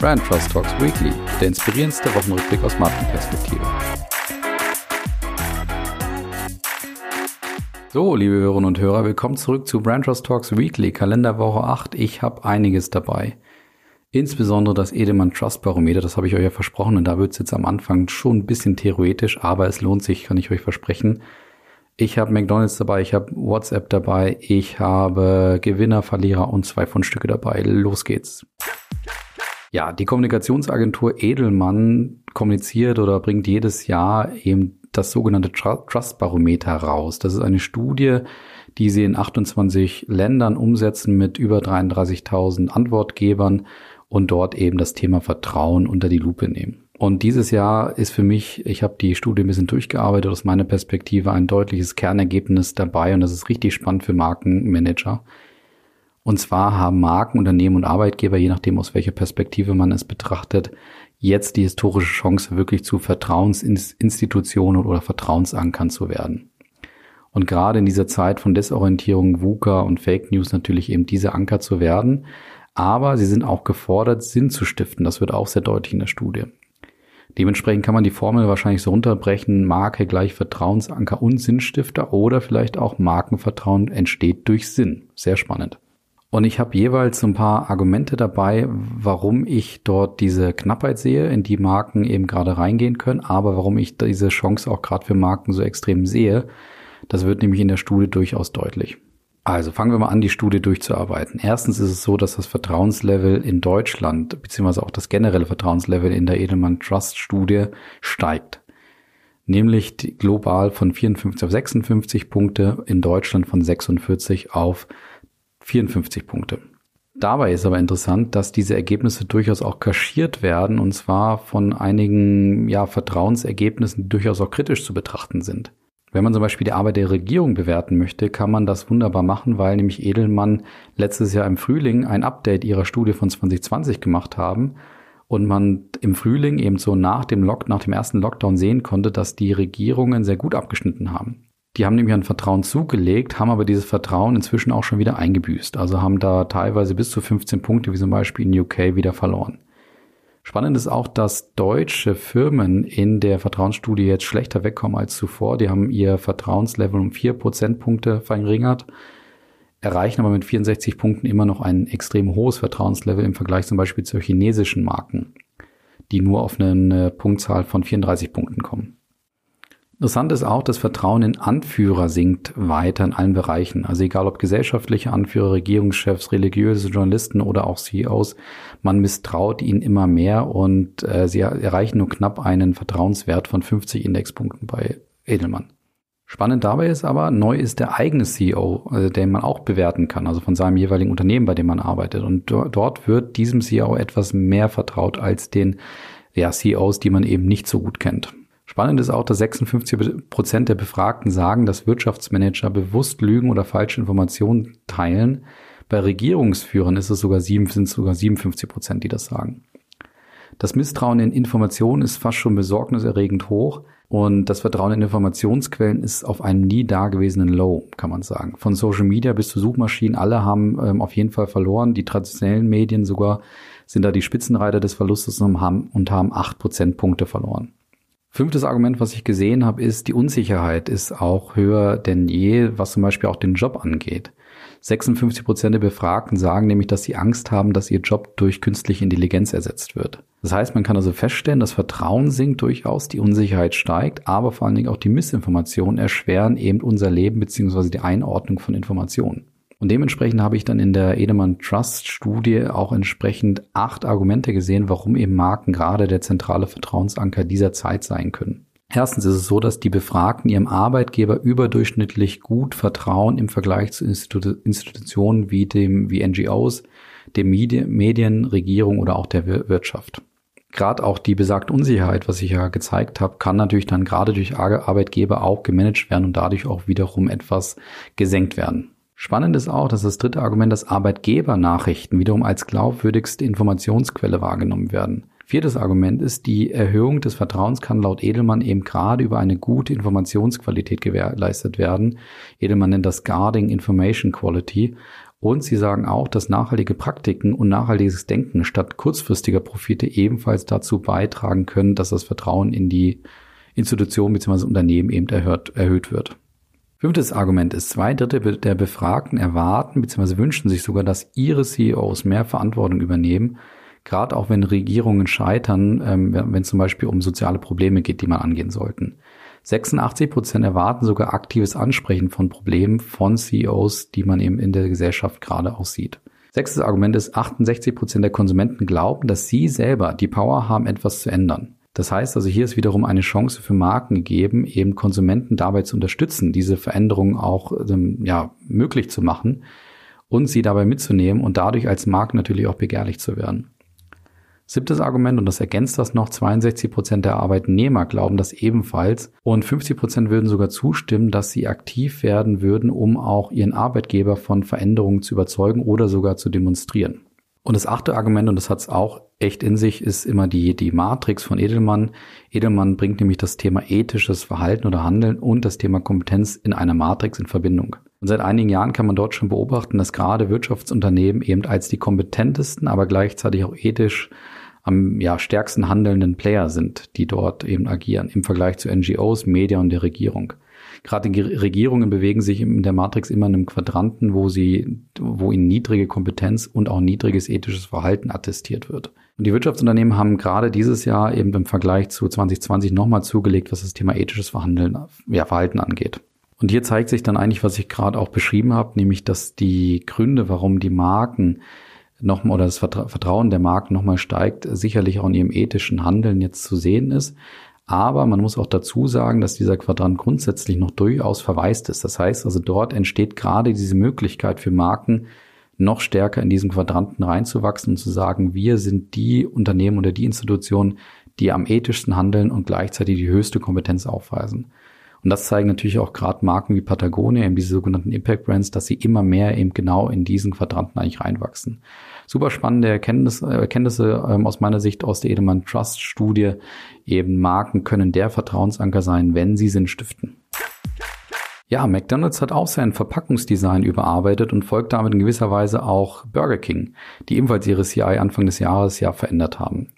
Brand Trust Talks Weekly, der inspirierendste Wochenrückblick aus Markenperspektive. So, liebe Hörerinnen und Hörer, willkommen zurück zu Brand Trust Talks Weekly, Kalenderwoche 8. Ich habe einiges dabei. Insbesondere das Edelmann Trust Barometer, das habe ich euch ja versprochen und da wird es jetzt am Anfang schon ein bisschen theoretisch, aber es lohnt sich, kann ich euch versprechen. Ich habe McDonald's dabei, ich habe WhatsApp dabei, ich habe Gewinner, Verlierer und zwei Fundstücke dabei. Los geht's. Ja, die Kommunikationsagentur Edelmann kommuniziert oder bringt jedes Jahr eben das sogenannte Trust Barometer raus. Das ist eine Studie, die sie in 28 Ländern umsetzen mit über 33.000 Antwortgebern und dort eben das Thema Vertrauen unter die Lupe nehmen. Und dieses Jahr ist für mich, ich habe die Studie ein bisschen durchgearbeitet, aus meiner Perspektive ein deutliches Kernergebnis dabei und das ist richtig spannend für Markenmanager. Und zwar haben Marken, Unternehmen und Arbeitgeber, je nachdem aus welcher Perspektive man es betrachtet, jetzt die historische Chance wirklich zu Vertrauensinstitutionen oder Vertrauensankern zu werden. Und gerade in dieser Zeit von Desorientierung, VUCA und Fake News natürlich eben diese Anker zu werden. Aber sie sind auch gefordert, Sinn zu stiften. Das wird auch sehr deutlich in der Studie. Dementsprechend kann man die Formel wahrscheinlich so runterbrechen, Marke gleich Vertrauensanker und Sinnstifter oder vielleicht auch Markenvertrauen entsteht durch Sinn. Sehr spannend. Und ich habe jeweils ein paar Argumente dabei, warum ich dort diese Knappheit sehe, in die Marken eben gerade reingehen können, aber warum ich diese Chance auch gerade für Marken so extrem sehe. Das wird nämlich in der Studie durchaus deutlich. Also fangen wir mal an, die Studie durchzuarbeiten. Erstens ist es so, dass das Vertrauenslevel in Deutschland, beziehungsweise auch das generelle Vertrauenslevel in der Edelmann Trust Studie steigt. Nämlich global von 54 auf 56 Punkte, in Deutschland von 46 auf 54 Punkte. Dabei ist aber interessant, dass diese Ergebnisse durchaus auch kaschiert werden, und zwar von einigen ja, Vertrauensergebnissen, durchaus auch kritisch zu betrachten sind. Wenn man zum Beispiel die Arbeit der Regierung bewerten möchte, kann man das wunderbar machen, weil nämlich Edelmann letztes Jahr im Frühling ein Update ihrer Studie von 2020 gemacht haben und man im Frühling eben so nach dem Lock, nach dem ersten Lockdown sehen konnte, dass die Regierungen sehr gut abgeschnitten haben. Die haben nämlich ein Vertrauen zugelegt, haben aber dieses Vertrauen inzwischen auch schon wieder eingebüßt. Also haben da teilweise bis zu 15 Punkte, wie zum Beispiel in UK, wieder verloren. Spannend ist auch, dass deutsche Firmen in der Vertrauensstudie jetzt schlechter wegkommen als zuvor. Die haben ihr Vertrauenslevel um vier Prozentpunkte verringert, erreichen aber mit 64 Punkten immer noch ein extrem hohes Vertrauenslevel im Vergleich zum Beispiel zu chinesischen Marken, die nur auf eine Punktzahl von 34 Punkten kommen. Interessant ist auch, das Vertrauen in Anführer sinkt weiter in allen Bereichen. Also egal ob gesellschaftliche Anführer, Regierungschefs, religiöse Journalisten oder auch CEOs, man misstraut ihnen immer mehr und äh, sie erreichen nur knapp einen Vertrauenswert von 50 Indexpunkten bei Edelmann. Spannend dabei ist aber, neu ist der eigene CEO, also den man auch bewerten kann, also von seinem jeweiligen Unternehmen, bei dem man arbeitet. Und dort wird diesem CEO etwas mehr vertraut als den ja, CEOs, die man eben nicht so gut kennt. Spannend ist auch, dass 56 Prozent der Befragten sagen, dass Wirtschaftsmanager bewusst lügen oder falsche Informationen teilen. Bei Regierungsführern ist es sogar sieben, sind es sogar 57 Prozent, die das sagen. Das Misstrauen in Informationen ist fast schon besorgniserregend hoch und das Vertrauen in Informationsquellen ist auf einem nie dagewesenen Low, kann man sagen. Von Social Media bis zu Suchmaschinen, alle haben ähm, auf jeden Fall verloren. Die traditionellen Medien sogar sind da die Spitzenreiter des Verlustes und haben, und haben acht Prozentpunkte verloren. Fünftes Argument, was ich gesehen habe, ist, die Unsicherheit ist auch höher denn je, was zum Beispiel auch den Job angeht. 56 Prozent der Befragten sagen nämlich, dass sie Angst haben, dass ihr Job durch künstliche Intelligenz ersetzt wird. Das heißt, man kann also feststellen, das Vertrauen sinkt durchaus, die Unsicherheit steigt, aber vor allen Dingen auch die Missinformationen erschweren eben unser Leben beziehungsweise die Einordnung von Informationen. Und dementsprechend habe ich dann in der Edelmann Trust Studie auch entsprechend acht Argumente gesehen, warum eben Marken gerade der zentrale Vertrauensanker dieser Zeit sein können. Erstens ist es so, dass die Befragten ihrem Arbeitgeber überdurchschnittlich gut vertrauen im Vergleich zu Institu Institutionen wie dem, wie NGOs, den Medien, Medien, Regierung oder auch der Wirtschaft. Gerade auch die besagte Unsicherheit, was ich ja gezeigt habe, kann natürlich dann gerade durch Arbeitgeber auch gemanagt werden und dadurch auch wiederum etwas gesenkt werden. Spannend ist auch, dass das dritte Argument, dass Arbeitgebernachrichten wiederum als glaubwürdigste Informationsquelle wahrgenommen werden. Viertes Argument ist, die Erhöhung des Vertrauens kann laut Edelmann eben gerade über eine gute Informationsqualität gewährleistet werden. Edelmann nennt das Guarding Information Quality. Und sie sagen auch, dass nachhaltige Praktiken und nachhaltiges Denken statt kurzfristiger Profite ebenfalls dazu beitragen können, dass das Vertrauen in die Institution bzw. Unternehmen eben erhöht, erhöht wird. Fünftes Argument ist, zwei Drittel der Befragten erwarten bzw. wünschen sich sogar, dass ihre CEOs mehr Verantwortung übernehmen, gerade auch wenn Regierungen scheitern, ähm, wenn es zum Beispiel um soziale Probleme geht, die man angehen sollten. 86 Prozent erwarten sogar aktives Ansprechen von Problemen von CEOs, die man eben in der Gesellschaft gerade auch sieht. Sechstes Argument ist, 68 Prozent der Konsumenten glauben, dass sie selber die Power haben, etwas zu ändern. Das heißt also, hier ist wiederum eine Chance für Marken gegeben, eben Konsumenten dabei zu unterstützen, diese Veränderungen auch ähm, ja, möglich zu machen und sie dabei mitzunehmen und dadurch als Marke natürlich auch begehrlich zu werden. Siebtes Argument, und das ergänzt das noch, 62 Prozent der Arbeitnehmer glauben das ebenfalls und 50 Prozent würden sogar zustimmen, dass sie aktiv werden würden, um auch ihren Arbeitgeber von Veränderungen zu überzeugen oder sogar zu demonstrieren. Und das achte Argument, und das hat es auch echt in sich, ist immer die, die Matrix von Edelmann. Edelmann bringt nämlich das Thema ethisches Verhalten oder Handeln und das Thema Kompetenz in einer Matrix in Verbindung. Und seit einigen Jahren kann man dort schon beobachten, dass gerade Wirtschaftsunternehmen eben als die kompetentesten, aber gleichzeitig auch ethisch am ja, stärksten handelnden Player sind, die dort eben agieren, im Vergleich zu NGOs, Media und der Regierung. Gerade die Regierungen bewegen sich in der Matrix immer in einem Quadranten, wo sie, wo ihnen niedrige Kompetenz und auch niedriges ethisches Verhalten attestiert wird. Und die Wirtschaftsunternehmen haben gerade dieses Jahr eben im Vergleich zu 2020 nochmal zugelegt, was das Thema ethisches Verhandeln, ja, Verhalten angeht. Und hier zeigt sich dann eigentlich, was ich gerade auch beschrieben habe, nämlich, dass die Gründe, warum die Marken nochmal oder das Vertrauen der Marken nochmal steigt, sicherlich auch in ihrem ethischen Handeln jetzt zu sehen ist. Aber man muss auch dazu sagen, dass dieser Quadrant grundsätzlich noch durchaus verwaist ist. Das heißt also, dort entsteht gerade diese Möglichkeit für Marken, noch stärker in diesen Quadranten reinzuwachsen und zu sagen, wir sind die Unternehmen oder die Institutionen, die am ethischsten handeln und gleichzeitig die höchste Kompetenz aufweisen. Und das zeigen natürlich auch gerade Marken wie Patagonia, eben diese sogenannten Impact Brands, dass sie immer mehr eben genau in diesen Quadranten eigentlich reinwachsen. Super spannende Erkenntnisse, Erkenntnisse ähm, aus meiner Sicht aus der Edelmann Trust Studie. Eben Marken können der Vertrauensanker sein, wenn sie Sinn stiften. Ja, McDonald's hat auch sein Verpackungsdesign überarbeitet und folgt damit in gewisser Weise auch Burger King, die ebenfalls ihre CI Anfang des Jahres ja verändert haben.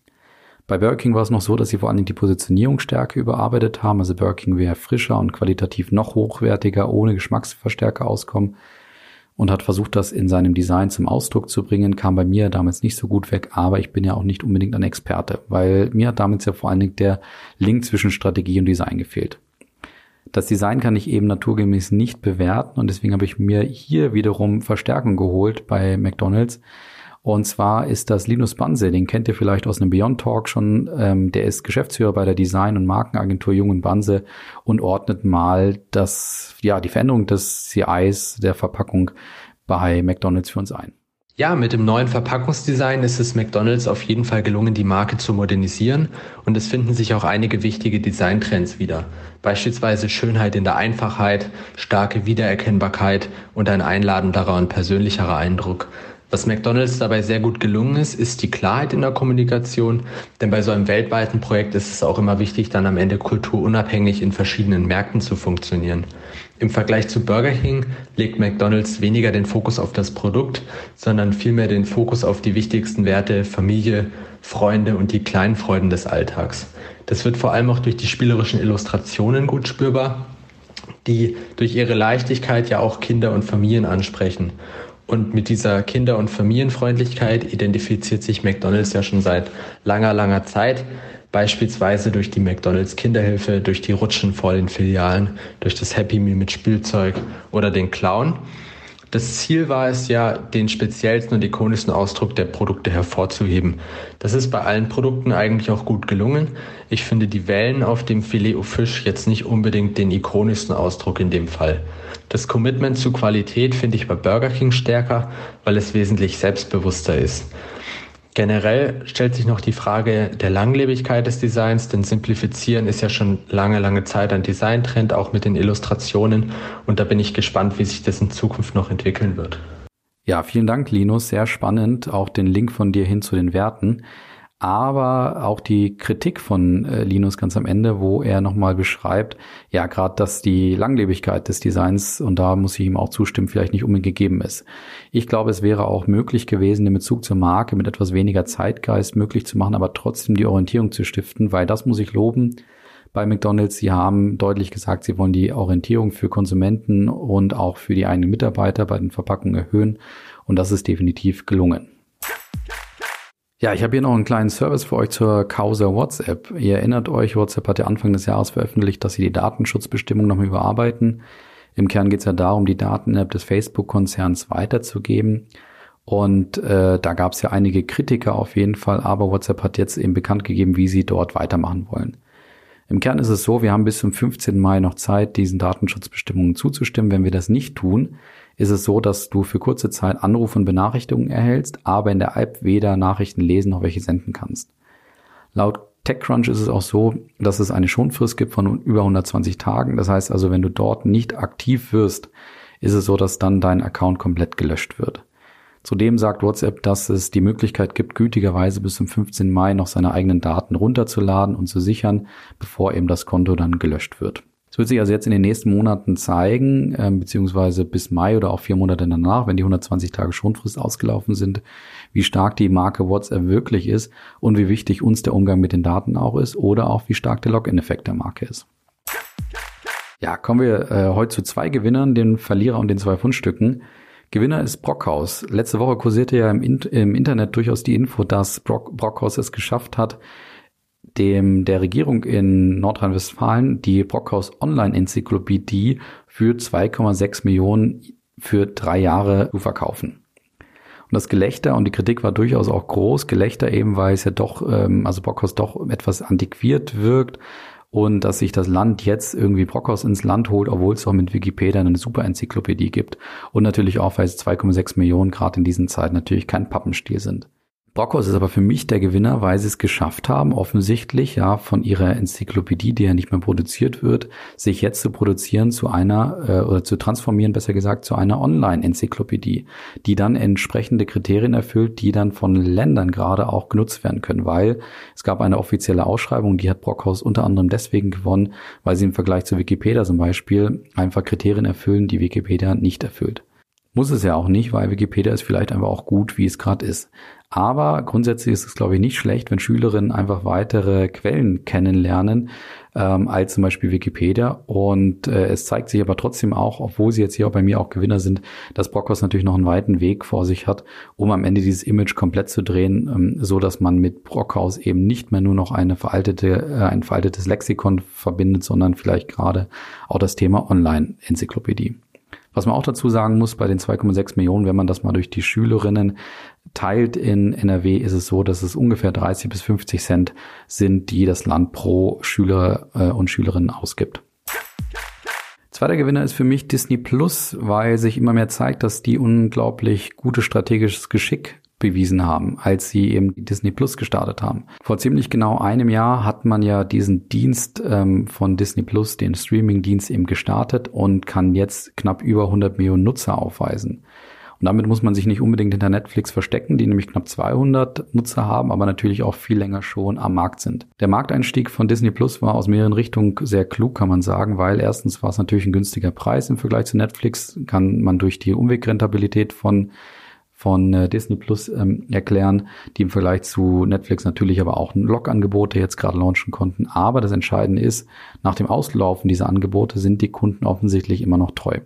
Bei Burger King war es noch so, dass sie vor allem die Positionierungsstärke überarbeitet haben. Also Burger King wäre frischer und qualitativ noch hochwertiger, ohne Geschmacksverstärker auskommen und hat versucht, das in seinem Design zum Ausdruck zu bringen. Kam bei mir damals nicht so gut weg, aber ich bin ja auch nicht unbedingt ein Experte, weil mir hat damals ja vor allen Dingen der Link zwischen Strategie und Design gefehlt. Das Design kann ich eben naturgemäß nicht bewerten und deswegen habe ich mir hier wiederum Verstärkung geholt bei McDonald's, und zwar ist das Linus Banse, den kennt ihr vielleicht aus einem Beyond Talk schon. Ähm, der ist Geschäftsführer bei der Design- und Markenagentur Jung und Banse und ordnet mal das, ja, die Veränderung des CIs der Verpackung bei McDonalds für uns ein. Ja, mit dem neuen Verpackungsdesign ist es McDonald's auf jeden Fall gelungen, die Marke zu modernisieren und es finden sich auch einige wichtige Designtrends wieder. Beispielsweise Schönheit in der Einfachheit, starke Wiedererkennbarkeit und ein einladenderer und persönlicherer Eindruck. Was McDonald's dabei sehr gut gelungen ist, ist die Klarheit in der Kommunikation, denn bei so einem weltweiten Projekt ist es auch immer wichtig, dann am Ende kulturunabhängig in verschiedenen Märkten zu funktionieren. Im Vergleich zu Burger King legt McDonald's weniger den Fokus auf das Produkt, sondern vielmehr den Fokus auf die wichtigsten Werte Familie, Freunde und die kleinen Freuden des Alltags. Das wird vor allem auch durch die spielerischen Illustrationen gut spürbar, die durch ihre Leichtigkeit ja auch Kinder und Familien ansprechen. Und mit dieser Kinder- und Familienfreundlichkeit identifiziert sich McDonald's ja schon seit langer, langer Zeit. Beispielsweise durch die McDonald's Kinderhilfe, durch die Rutschen vor den Filialen, durch das Happy Meal mit Spielzeug oder den Clown. Das Ziel war es ja, den speziellsten und ikonischsten Ausdruck der Produkte hervorzuheben. Das ist bei allen Produkten eigentlich auch gut gelungen. Ich finde die Wellen auf dem Filet au Fisch jetzt nicht unbedingt den ikonischsten Ausdruck in dem Fall. Das Commitment zu Qualität finde ich bei Burger King stärker, weil es wesentlich selbstbewusster ist. Generell stellt sich noch die Frage der Langlebigkeit des Designs, denn Simplifizieren ist ja schon lange, lange Zeit ein Designtrend, auch mit den Illustrationen. Und da bin ich gespannt, wie sich das in Zukunft noch entwickeln wird. Ja, vielen Dank, Linus. Sehr spannend. Auch den Link von dir hin zu den Werten. Aber auch die Kritik von äh, Linus ganz am Ende, wo er nochmal beschreibt, ja, gerade, dass die Langlebigkeit des Designs, und da muss ich ihm auch zustimmen, vielleicht nicht unbedingt gegeben ist. Ich glaube, es wäre auch möglich gewesen, den Bezug zur Marke mit etwas weniger Zeitgeist möglich zu machen, aber trotzdem die Orientierung zu stiften, weil das muss ich loben bei McDonald's. Sie haben deutlich gesagt, sie wollen die Orientierung für Konsumenten und auch für die eigenen Mitarbeiter bei den Verpackungen erhöhen. Und das ist definitiv gelungen. Ja, ich habe hier noch einen kleinen Service für euch zur Causa WhatsApp. Ihr erinnert euch, WhatsApp hat ja Anfang des Jahres veröffentlicht, dass sie die Datenschutzbestimmung nochmal überarbeiten. Im Kern geht es ja darum, die Daten innerhalb des Facebook-Konzerns weiterzugeben. Und äh, da gab es ja einige Kritiker auf jeden Fall, aber WhatsApp hat jetzt eben bekannt gegeben, wie sie dort weitermachen wollen. Im Kern ist es so, wir haben bis zum 15. Mai noch Zeit, diesen Datenschutzbestimmungen zuzustimmen. Wenn wir das nicht tun, ist es so, dass du für kurze Zeit Anrufe und Benachrichtigungen erhältst, aber in der App weder Nachrichten lesen noch welche senden kannst. Laut TechCrunch ist es auch so, dass es eine Schonfrist gibt von über 120 Tagen. Das heißt also, wenn du dort nicht aktiv wirst, ist es so, dass dann dein Account komplett gelöscht wird. Zudem sagt WhatsApp, dass es die Möglichkeit gibt, gütigerweise bis zum 15. Mai noch seine eigenen Daten runterzuladen und zu sichern, bevor eben das Konto dann gelöscht wird. Es wird sich also jetzt in den nächsten Monaten zeigen, äh, beziehungsweise bis Mai oder auch vier Monate danach, wenn die 120 Tage Schonfrist ausgelaufen sind, wie stark die Marke WhatsApp wirklich ist und wie wichtig uns der Umgang mit den Daten auch ist oder auch wie stark der Login-Effekt der Marke ist. Ja, kommen wir äh, heute zu zwei Gewinnern, den Verlierer und den zwei Fundstücken. Gewinner ist Brockhaus. Letzte Woche kursierte ja im, im Internet durchaus die Info, dass Brock, Brockhaus es geschafft hat, dem der Regierung in Nordrhein-Westfalen die Brockhaus Online-Enzyklopädie für 2,6 Millionen für drei Jahre zu verkaufen. Und das Gelächter und die Kritik war durchaus auch groß. Gelächter eben, weil es ja doch, ähm, also Brockhaus doch etwas antiquiert wirkt und dass sich das Land jetzt irgendwie Brockhaus ins Land holt, obwohl es auch mit Wikipedia eine super Enzyklopädie gibt. Und natürlich auch, weil es 2,6 Millionen gerade in diesen Zeiten natürlich kein Pappenstiel sind. Brockhaus ist aber für mich der Gewinner, weil sie es geschafft haben, offensichtlich ja von ihrer Enzyklopädie, die ja nicht mehr produziert wird, sich jetzt zu produzieren zu einer äh, oder zu transformieren, besser gesagt, zu einer Online-Enzyklopädie, die dann entsprechende Kriterien erfüllt, die dann von Ländern gerade auch genutzt werden können, weil es gab eine offizielle Ausschreibung, die hat Brockhaus unter anderem deswegen gewonnen, weil sie im Vergleich zu Wikipedia zum Beispiel einfach Kriterien erfüllen, die Wikipedia nicht erfüllt. Muss es ja auch nicht, weil Wikipedia ist vielleicht einfach auch gut, wie es gerade ist. Aber grundsätzlich ist es, glaube ich, nicht schlecht, wenn Schülerinnen einfach weitere Quellen kennenlernen, ähm, als zum Beispiel Wikipedia. Und äh, es zeigt sich aber trotzdem auch, obwohl sie jetzt hier auch bei mir auch Gewinner sind, dass Brockhaus natürlich noch einen weiten Weg vor sich hat, um am Ende dieses Image komplett zu drehen, ähm, so dass man mit Brockhaus eben nicht mehr nur noch eine veraltete, äh, ein veraltetes Lexikon verbindet, sondern vielleicht gerade auch das Thema Online-Enzyklopädie. Was man auch dazu sagen muss, bei den 2,6 Millionen, wenn man das mal durch die Schülerinnen teilt in NRW, ist es so, dass es ungefähr 30 bis 50 Cent sind, die das Land pro Schüler äh, und Schülerin ausgibt. Zweiter Gewinner ist für mich Disney Plus, weil sich immer mehr zeigt, dass die unglaublich gute strategisches Geschick bewiesen haben, als sie eben Disney Plus gestartet haben. Vor ziemlich genau einem Jahr hat man ja diesen Dienst ähm, von Disney Plus, den Streaming-Dienst eben gestartet und kann jetzt knapp über 100 Millionen Nutzer aufweisen. Und damit muss man sich nicht unbedingt hinter Netflix verstecken, die nämlich knapp 200 Nutzer haben, aber natürlich auch viel länger schon am Markt sind. Der Markteinstieg von Disney Plus war aus mehreren Richtungen sehr klug, kann man sagen, weil erstens war es natürlich ein günstiger Preis im Vergleich zu Netflix, kann man durch die Umwegrentabilität von von äh, Disney Plus ähm, erklären, die im Vergleich zu Netflix natürlich aber auch Log-Angebote jetzt gerade launchen konnten. Aber das Entscheidende ist, nach dem Auslaufen dieser Angebote sind die Kunden offensichtlich immer noch treu.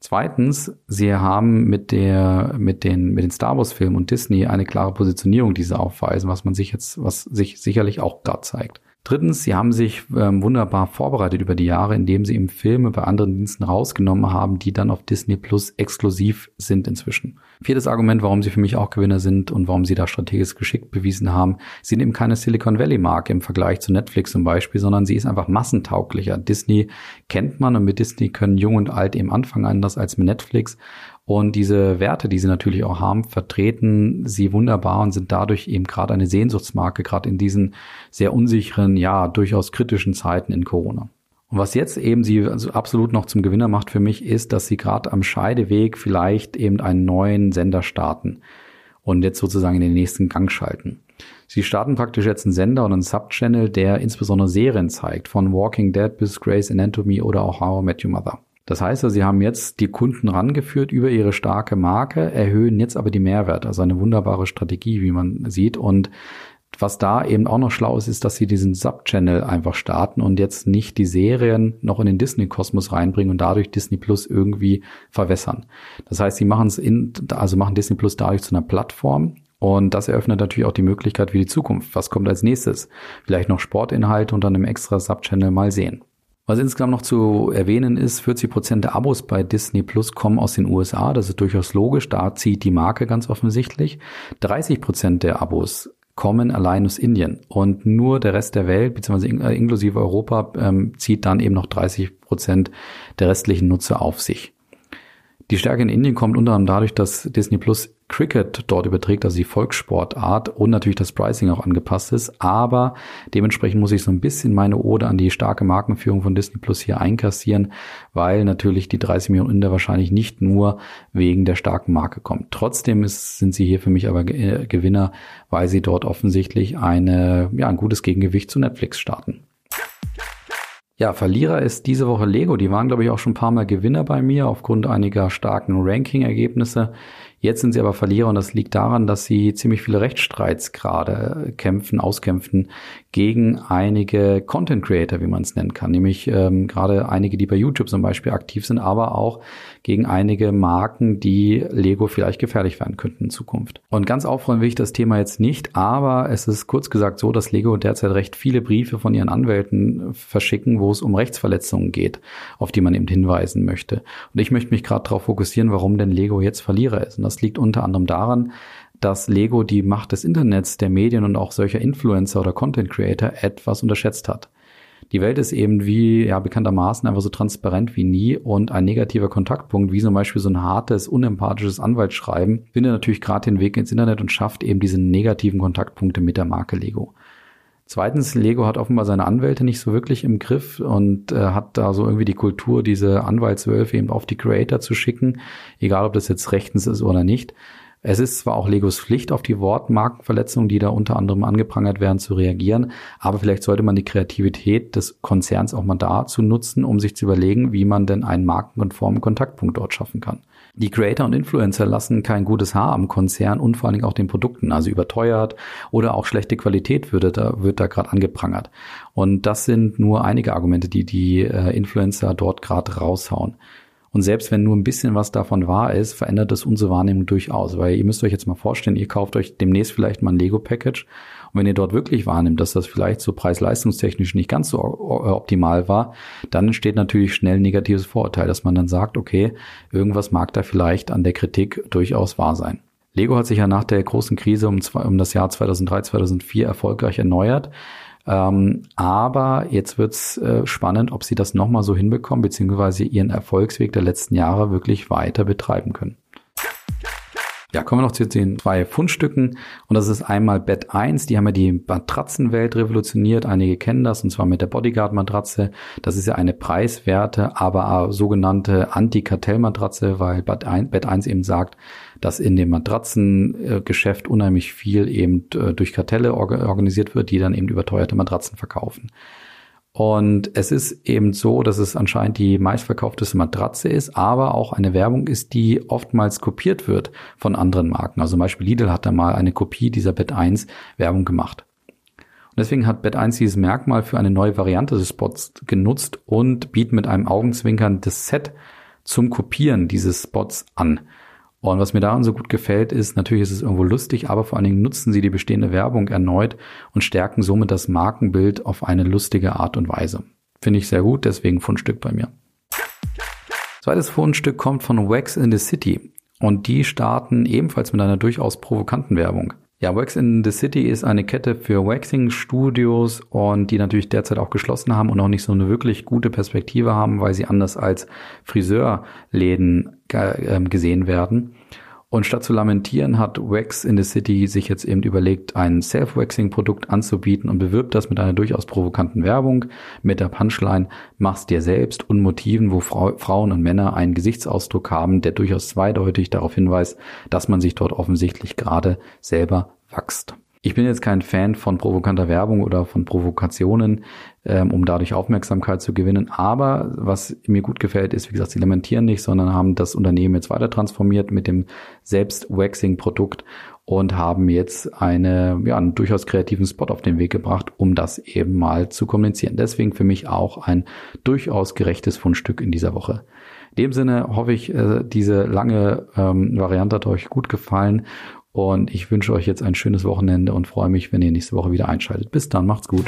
Zweitens, sie haben mit der, mit den, mit den Star Wars Filmen und Disney eine klare Positionierung, die sie aufweisen, was man sich jetzt, was sich sicherlich auch da zeigt. Drittens, sie haben sich ähm, wunderbar vorbereitet über die Jahre, indem sie eben Filme bei anderen Diensten rausgenommen haben, die dann auf Disney Plus exklusiv sind inzwischen. Viertes Argument, warum sie für mich auch Gewinner sind und warum sie da strategisch geschickt bewiesen haben, sie sind eben keine Silicon Valley Marke im Vergleich zu Netflix zum Beispiel, sondern sie ist einfach massentauglicher. Disney kennt man und mit Disney können Jung und Alt eben anfangen, anders als mit Netflix. Und diese Werte, die sie natürlich auch haben, vertreten sie wunderbar und sind dadurch eben gerade eine Sehnsuchtsmarke, gerade in diesen sehr unsicheren, ja, durchaus kritischen Zeiten in Corona. Und was jetzt eben sie also absolut noch zum Gewinner macht für mich, ist, dass sie gerade am Scheideweg vielleicht eben einen neuen Sender starten und jetzt sozusagen in den nächsten Gang schalten. Sie starten praktisch jetzt einen Sender und einen Subchannel, der insbesondere Serien zeigt, von Walking Dead bis Grey's Anatomy oder auch How I Met Your Mother. Das heißt, also, sie haben jetzt die Kunden rangeführt über ihre starke Marke, erhöhen jetzt aber die Mehrwerte. Also eine wunderbare Strategie, wie man sieht. Und was da eben auch noch schlau ist, ist, dass sie diesen Sub-Channel einfach starten und jetzt nicht die Serien noch in den Disney-Kosmos reinbringen und dadurch Disney Plus irgendwie verwässern. Das heißt, sie machen es in, also machen Disney Plus dadurch zu einer Plattform, und das eröffnet natürlich auch die Möglichkeit für die Zukunft. Was kommt als nächstes? Vielleicht noch Sportinhalte und dann im extra Subchannel mal sehen. Was insgesamt noch zu erwähnen ist, 40 Prozent der Abos bei Disney Plus kommen aus den USA. Das ist durchaus logisch. Da zieht die Marke ganz offensichtlich. 30 Prozent der Abos kommen allein aus Indien und nur der Rest der Welt, beziehungsweise äh, inklusive Europa, ähm, zieht dann eben noch 30 Prozent der restlichen Nutzer auf sich. Die Stärke in Indien kommt unter anderem dadurch, dass Disney Plus Cricket dort überträgt, also die Volkssportart und natürlich das Pricing auch angepasst ist. Aber dementsprechend muss ich so ein bisschen meine Ode an die starke Markenführung von Disney Plus hier einkassieren, weil natürlich die 30 Millionen Inder wahrscheinlich nicht nur wegen der starken Marke kommen. Trotzdem ist, sind sie hier für mich aber Gewinner, weil sie dort offensichtlich eine, ja, ein gutes Gegengewicht zu Netflix starten. Ja, Verlierer ist diese Woche Lego. Die waren, glaube ich, auch schon ein paar Mal Gewinner bei mir aufgrund einiger starken Ranking-Ergebnisse. Jetzt sind sie aber Verlierer und das liegt daran, dass sie ziemlich viele Rechtsstreits gerade kämpfen, auskämpfen gegen einige Content Creator, wie man es nennen kann, nämlich ähm, gerade einige, die bei YouTube zum Beispiel aktiv sind, aber auch gegen einige Marken, die Lego vielleicht gefährlich werden könnten in Zukunft. Und ganz aufräumen will ich das Thema jetzt nicht, aber es ist kurz gesagt so, dass Lego derzeit recht viele Briefe von ihren Anwälten verschicken, wo es um Rechtsverletzungen geht, auf die man eben hinweisen möchte. Und ich möchte mich gerade darauf fokussieren, warum denn Lego jetzt Verlierer ist. Und das liegt unter anderem daran, dass Lego die Macht des Internets, der Medien und auch solcher Influencer oder Content Creator etwas unterschätzt hat. Die Welt ist eben wie, ja, bekanntermaßen einfach so transparent wie nie und ein negativer Kontaktpunkt, wie zum Beispiel so ein hartes, unempathisches Anwaltsschreiben, findet natürlich gerade den Weg ins Internet und schafft eben diese negativen Kontaktpunkte mit der Marke Lego. Zweitens, Lego hat offenbar seine Anwälte nicht so wirklich im Griff und äh, hat da so irgendwie die Kultur, diese Anwaltswölfe eben auf die Creator zu schicken, egal ob das jetzt rechtens ist oder nicht. Es ist zwar auch Legos Pflicht, auf die Wortmarkenverletzungen, die da unter anderem angeprangert werden, zu reagieren, aber vielleicht sollte man die Kreativität des Konzerns auch mal dazu nutzen, um sich zu überlegen, wie man denn einen markenkonformen Kontaktpunkt dort schaffen kann. Die Creator und Influencer lassen kein gutes Haar am Konzern und vor allen Dingen auch den Produkten, also überteuert oder auch schlechte Qualität würde da, wird da gerade angeprangert. Und das sind nur einige Argumente, die die äh, Influencer dort gerade raushauen. Und selbst wenn nur ein bisschen was davon wahr ist, verändert das unsere Wahrnehmung durchaus. Weil ihr müsst euch jetzt mal vorstellen, ihr kauft euch demnächst vielleicht mal ein Lego-Package. Und wenn ihr dort wirklich wahrnimmt, dass das vielleicht so preis-leistungstechnisch nicht ganz so optimal war, dann entsteht natürlich schnell ein negatives Vorurteil, dass man dann sagt, okay, irgendwas mag da vielleicht an der Kritik durchaus wahr sein. Lego hat sich ja nach der großen Krise um, um das Jahr 2003, 2004 erfolgreich erneuert. Ähm, aber jetzt wird's äh, spannend, ob sie das nochmal so hinbekommen, beziehungsweise ihren Erfolgsweg der letzten Jahre wirklich weiter betreiben können. Ja, kommen wir noch zu den zwei Fundstücken. Und das ist einmal Bett 1. Die haben ja die Matratzenwelt revolutioniert. Einige kennen das, und zwar mit der Bodyguard-Matratze. Das ist ja eine preiswerte, aber sogenannte Anti-Kartell-Matratze, weil Bett 1 eben sagt, dass in dem Matratzengeschäft unheimlich viel eben äh, durch Kartelle organisiert wird, die dann eben überteuerte Matratzen verkaufen. Und es ist eben so, dass es anscheinend die meistverkaufteste Matratze ist, aber auch eine Werbung ist, die oftmals kopiert wird von anderen Marken. Also zum Beispiel Lidl hat da mal eine Kopie dieser Bett 1 Werbung gemacht. Und deswegen hat Bett 1 dieses Merkmal für eine neue Variante des Spots genutzt und bietet mit einem Augenzwinkern das Set zum Kopieren dieses Spots an. Und was mir daran so gut gefällt, ist, natürlich ist es irgendwo lustig, aber vor allen Dingen nutzen sie die bestehende Werbung erneut und stärken somit das Markenbild auf eine lustige Art und Weise. Finde ich sehr gut, deswegen Fundstück bei mir. Zweites Fundstück kommt von Wax in the City und die starten ebenfalls mit einer durchaus provokanten Werbung. Ja, Wax in the City ist eine Kette für Waxing-Studios und die natürlich derzeit auch geschlossen haben und auch nicht so eine wirklich gute Perspektive haben, weil sie anders als Friseurläden ähm, gesehen werden. Und statt zu lamentieren, hat Wax in the City sich jetzt eben überlegt, ein Self-Waxing-Produkt anzubieten und bewirbt das mit einer durchaus provokanten Werbung, mit der Punchline, mach's dir selbst und Motiven, wo Frau, Frauen und Männer einen Gesichtsausdruck haben, der durchaus zweideutig darauf hinweist, dass man sich dort offensichtlich gerade selber wächst. Ich bin jetzt kein Fan von provokanter Werbung oder von Provokationen, ähm, um dadurch Aufmerksamkeit zu gewinnen. Aber was mir gut gefällt, ist, wie gesagt, sie lamentieren nicht, sondern haben das Unternehmen jetzt weiter transformiert mit dem Selbst-Waxing-Produkt und haben jetzt eine, ja, einen durchaus kreativen Spot auf den Weg gebracht, um das eben mal zu kommunizieren. Deswegen für mich auch ein durchaus gerechtes Fundstück in dieser Woche. In dem Sinne hoffe ich, äh, diese lange ähm, Variante hat euch gut gefallen und ich wünsche euch jetzt ein schönes Wochenende und freue mich, wenn ihr nächste Woche wieder einschaltet. Bis dann, macht's gut.